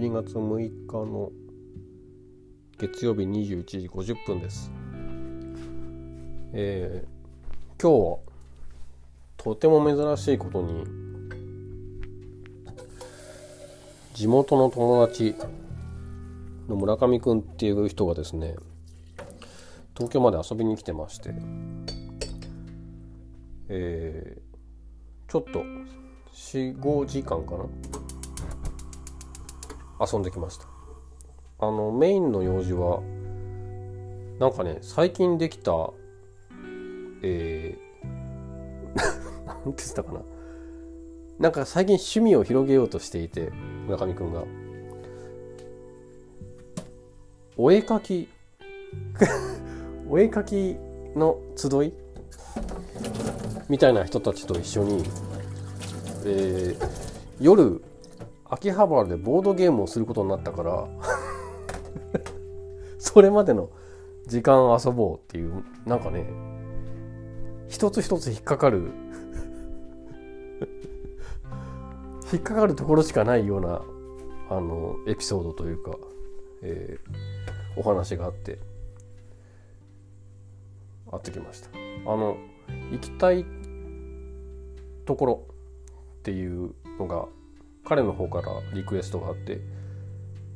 12月6日の月曜日21時50分です。えー、今日はとても珍しいことに地元の友達の村上くんっていう人がですね東京まで遊びに来てましてえー、ちょっと45時間かな遊んできました。あのメインの用事はなんかね最近できたえー、なんて言ったかな。なんか最近趣味を広げようとしていて村上くんが。お絵描き お絵描きの集い？みたいな人たちと一緒に、えー、夜秋葉原でボードゲームをすることになったから それまでの時間遊ぼうっていうなんかね一つ一つ引っかかる 引っかかるところしかないようなあのエピソードというか、えー、お話があってあってきました。あの行きたいところっていうのが彼の方からリクエストがあって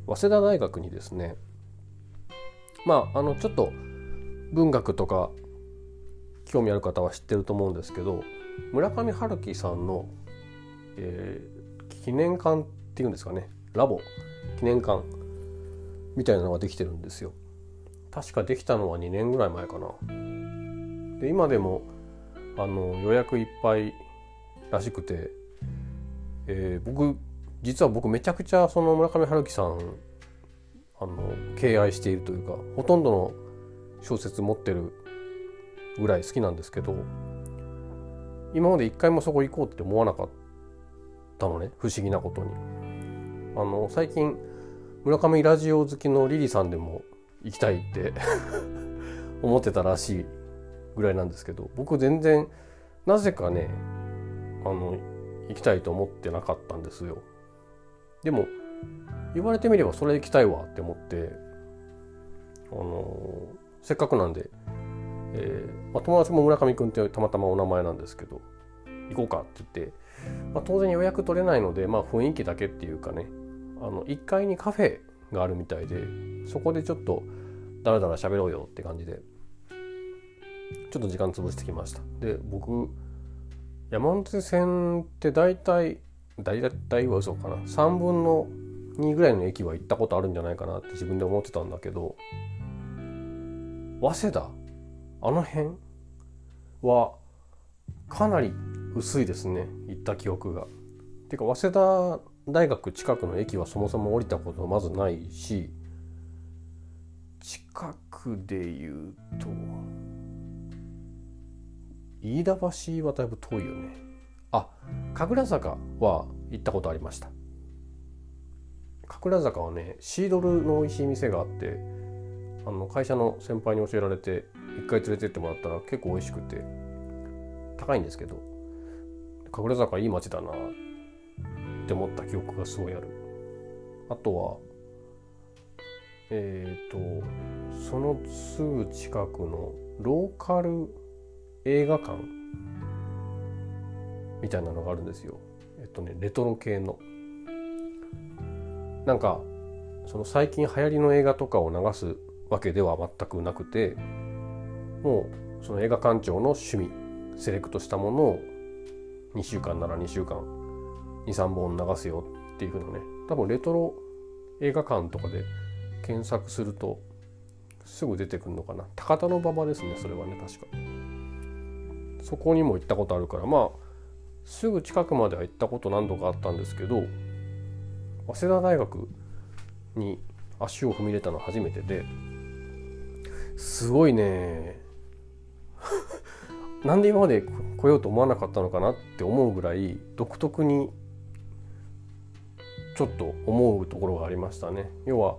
早稲田大学にですねまああのちょっと文学とか興味ある方は知ってると思うんですけど村上春樹さんの、えー、記念館っていうんですかねラボ記念館みたいなのができてるんですよ。確かできたのは2年ぐらい前かな。で今でもあの予約いっぱいらしくて、えー、僕実は僕めちゃくちゃその村上春樹さんあの敬愛しているというかほとんどの小説持ってるぐらい好きなんですけど今まで一回もそこ行こうって思わなかったのね不思議なことに。あの最近村上ラジオ好きのリリさんでも行きたいって 思ってたらしいぐらいなんですけど僕全然なぜかねあの行きたいと思ってなかったんですよ。でも言われてみればそれ行きたいわって思ってあのせっかくなんで、えーまあ、友達も村上くんってたまたまお名前なんですけど行こうかって言って、まあ、当然予約取れないので、まあ、雰囲気だけっていうかねあの1階にカフェがあるみたいでそこでちょっとだらだら喋ろうよって感じでちょっと時間潰してきましたで僕山手線って大体大体は嘘かな。3分の2ぐらいの駅は行ったことあるんじゃないかなって自分で思ってたんだけど。早稲田？あの辺はかなり薄いですね。行った記憶が。てか早稲田大学近くの駅はそもそも降りたことまずないし近くで言うと飯田橋はだいぶ遠いよね。あ神楽坂は行ったことありました。神楽坂はねシードルの美味しい店があってあの会社の先輩に教えられて一回連れてってもらったら結構美味しくて高いんですけど神楽坂いい街だなって思った記憶がすごいある。あとはえっ、ー、とそのすぐ近くのローカル映画館？みたいなのがあるんですよ。えっとねレトロ系の。なんかその最近流行りの映画とかを流すわけでは全くなくてもうその映画館長の趣味セレクトしたものを2週間なら2週間23本流すよっていうふうなね多分レトロ映画館とかで検索するとすぐ出てくるのかな高田馬場ですねそれはね確か。そこにも行ったことあるからまあすぐ近くまでは行ったこと何度かあったんですけど早稲田大学に足を踏み入れたの初めてですごいね なんで今まで来ようと思わなかったのかなって思うぐらい独特にちょっと思うところがありましたね。要は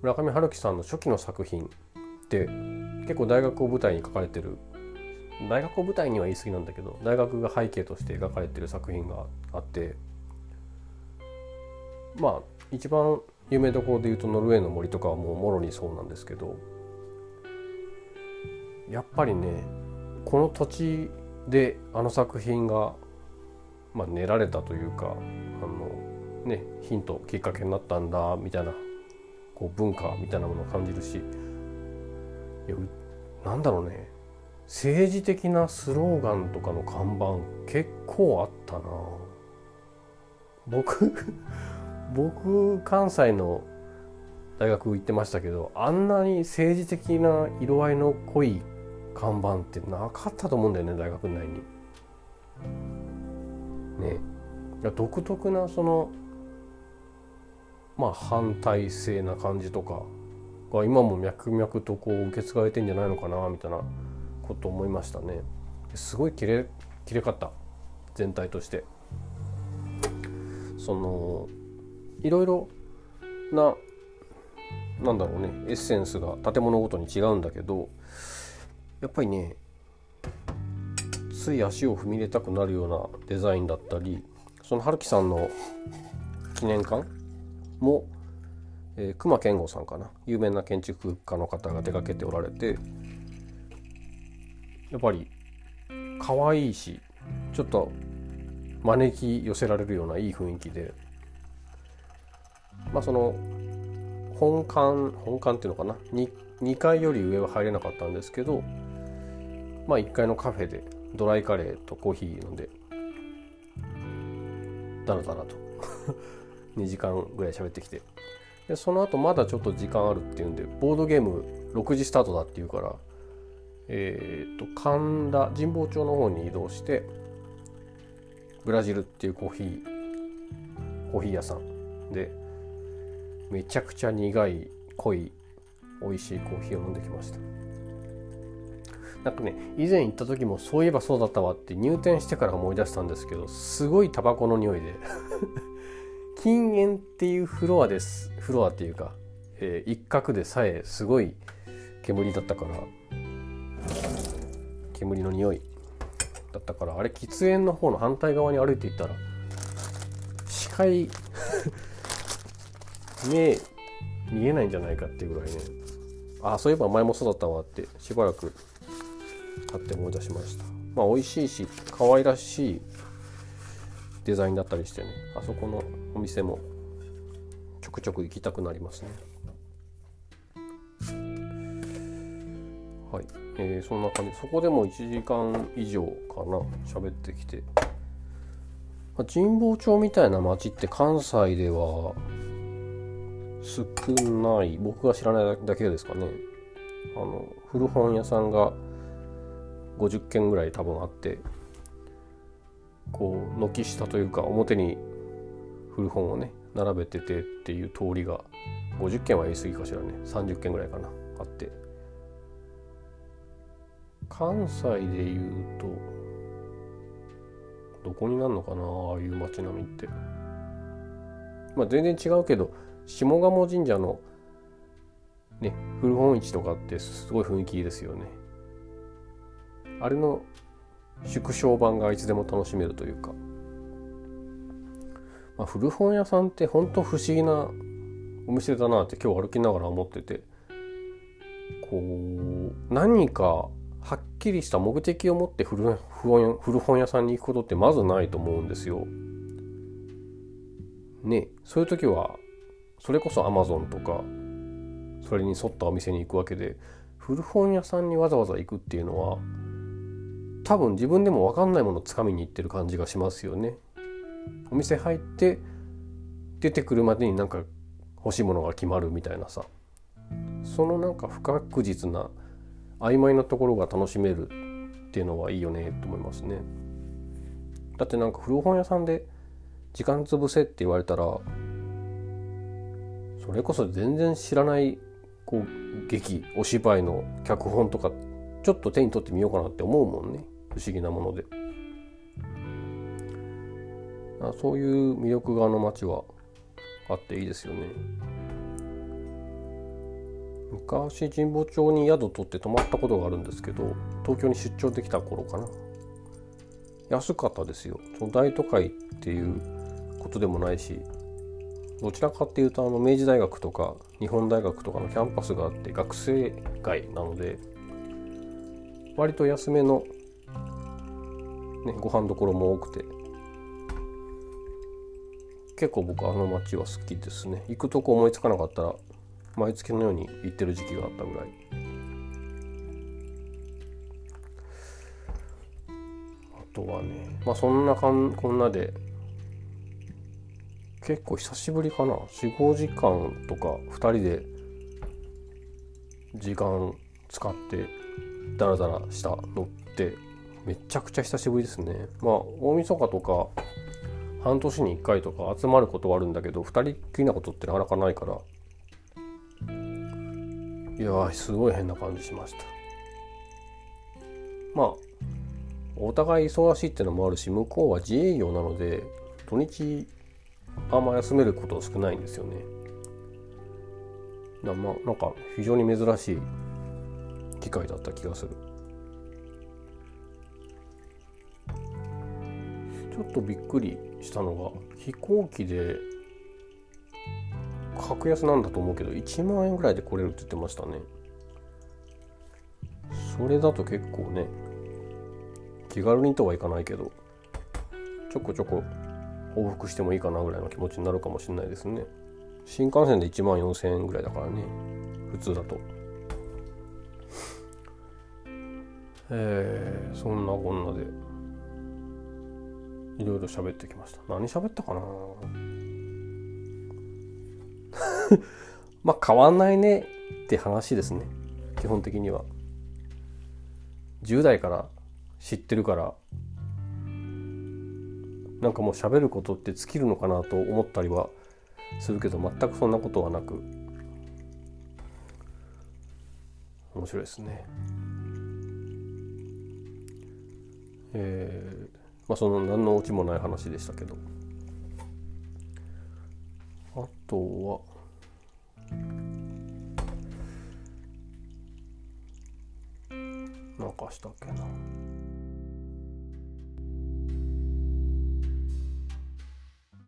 村上春樹さんの初期の作品って結構大学を舞台に書かれてる大学を舞台には言い過ぎなんだけど大学が背景として描かれてる作品があってまあ一番有名どころでいうとノルウェーの森とかはもうもろにそうなんですけどやっぱりねこの土地であの作品が、まあ、練られたというかあの、ね、ヒントきっかけになったんだみたいなこう文化みたいなものを感じるしいやなんだろうね。政治的なスローガンとかの看板結構あったな僕 僕関西の大学行ってましたけどあんなに政治的な色合いの濃い看板ってなかったと思うんだよね大学内に。ね独特なそのまあ反体制な感じとかが今も脈々とこう受け継がれてんじゃないのかなみたいなこと思いましたね。すごいきれきれかった全体として。そのいろいろななんだろうねエッセンスが建物ごとに違うんだけどやっぱりねつい足を踏み入れたくなるようなデザインだったりその春樹さんの記念館も、えー、熊健吾さんかな有名な建築家の方が手掛けておられてやっぱり可愛いしちょっと招き寄せられるようないい雰囲気で。まあその本館本館っていうのかな？2, 2階より上は入れなかったんですけどまあ1階のカフェでドライカレーとコーヒー飲んでだらだらと。2時間ぐらい喋ってきて。でその後まだちょっと時間あるっていうんでボードゲーム6時スタートだっていうからえっ、ー、と神田神保町の方に移動してブラジルっていうコーヒーコーヒー屋さんでめちゃくちゃ苦い濃い美味しいコーヒーを飲んできました。なんかね以前行った時もそういえばそうだったわって入店してから思い出したんですけどすごいタバコの匂いで。禁煙っていうフロアですフロアっていうか、えー、一角でさえすごい煙だったから煙の匂い。だったからあれ喫煙の方の反対側に歩いていったら視界 目見えないんじゃないかっていうぐらいね。あそういえば前もそうだったわってしばらく買って思い出しました。まあ美味しいし可愛らしいデザインだったりしてね。あそこのお店もちょくちょく行きたくなりますね。はい、えー、そんな感じ。そこでも1時間以上かな。喋ってきて、まあ、神保町みたいな街って関西では少ない。僕が知らないだけですかね。あの古本屋さんが50軒ぐらい多分あってこう軒下というか表に古本をね並べててっていう通りが50軒は言い過ぎかしらね。30軒ぐらいかな。あって。関西でいうとどこになるのかなああいう街並みって。まあ全然違うけど下鴨神社のね古本市とかってすごい雰囲気いいですよね。あれの縮小版がいつでも楽しめるというか、まあ、古本屋さんって本当不思議なお店だなって今日歩きながら思っててこう何かきりした目的を持って古古本屋さんに行くことってまずないと思うんですよ。ねそういう時はそれこそアマゾンとかそれに沿ったお店に行くわけで古本屋さんにわざわざ行くっていうのは多分自分でも分かんないものをつかみに行ってる感じがしますよね。お店入って出てくるまでになんか欲しいものが決まるみたいなさそのなんか不確実な曖昧なところが楽しめるっていうのはいいよねと思いますね。だってなんか古本屋さんで時間潰せって言われたらそれこそ全然知らないこう劇お芝居の脚本とかちょっと手に取ってみようかなって思うもんね。不思議なもので。そういう魅力があの街はあっていいですよね。昔神保町に宿取って泊まったことがあるんですけど東京に出張できた頃かな。安かったですよ。その大都会っていうことでもないしどちらかっていうとあの明治大学とか日本大学とかのキャンパスがあって学生街なので割と安めの、ね、ご飯どころも多くて。結構僕あの街は好きですね。行くとこ思いつかなかったら毎月のように行ってる時期があったぐらい。あとはねまあそんなかんこんなで結構久しぶりかな。45時間とか2人で時間使ってダラダラしたのってめちゃくちゃ久しぶりですね。まあ大晦日とか半年に1回とか集まることはあるんだけど2人っきりなことってなかなかないからいやすごい変な感じしましたまあお互い忙しいってのもあるし向こうは自営業なので土日あんま休めること少ないんですよね。だまあなんか非常に珍しい機会だった気がする。ちょっとびっくりしたのが飛行機で格安なんだと思うけど1万円ぐらいで来れるって言ってましたね。それだと結構ね気軽にとはいかないけどちょこちょこ往復してもいいかなぐらいの気持ちになるかもしれないですね。新幹線で1万4000円ぐらいだからね普通だと。えー、そんなこんなでいろいろ喋ってきました。何喋ったかな？まあ変わんないねって話ですね。基本的には。10代から知ってるからなんかもう喋ることって尽きるのかなと思ったりはするけど全くそんなことはなく。面白いですね。えー、まあその何のオチもない話でしたけど。あとはしたっけな。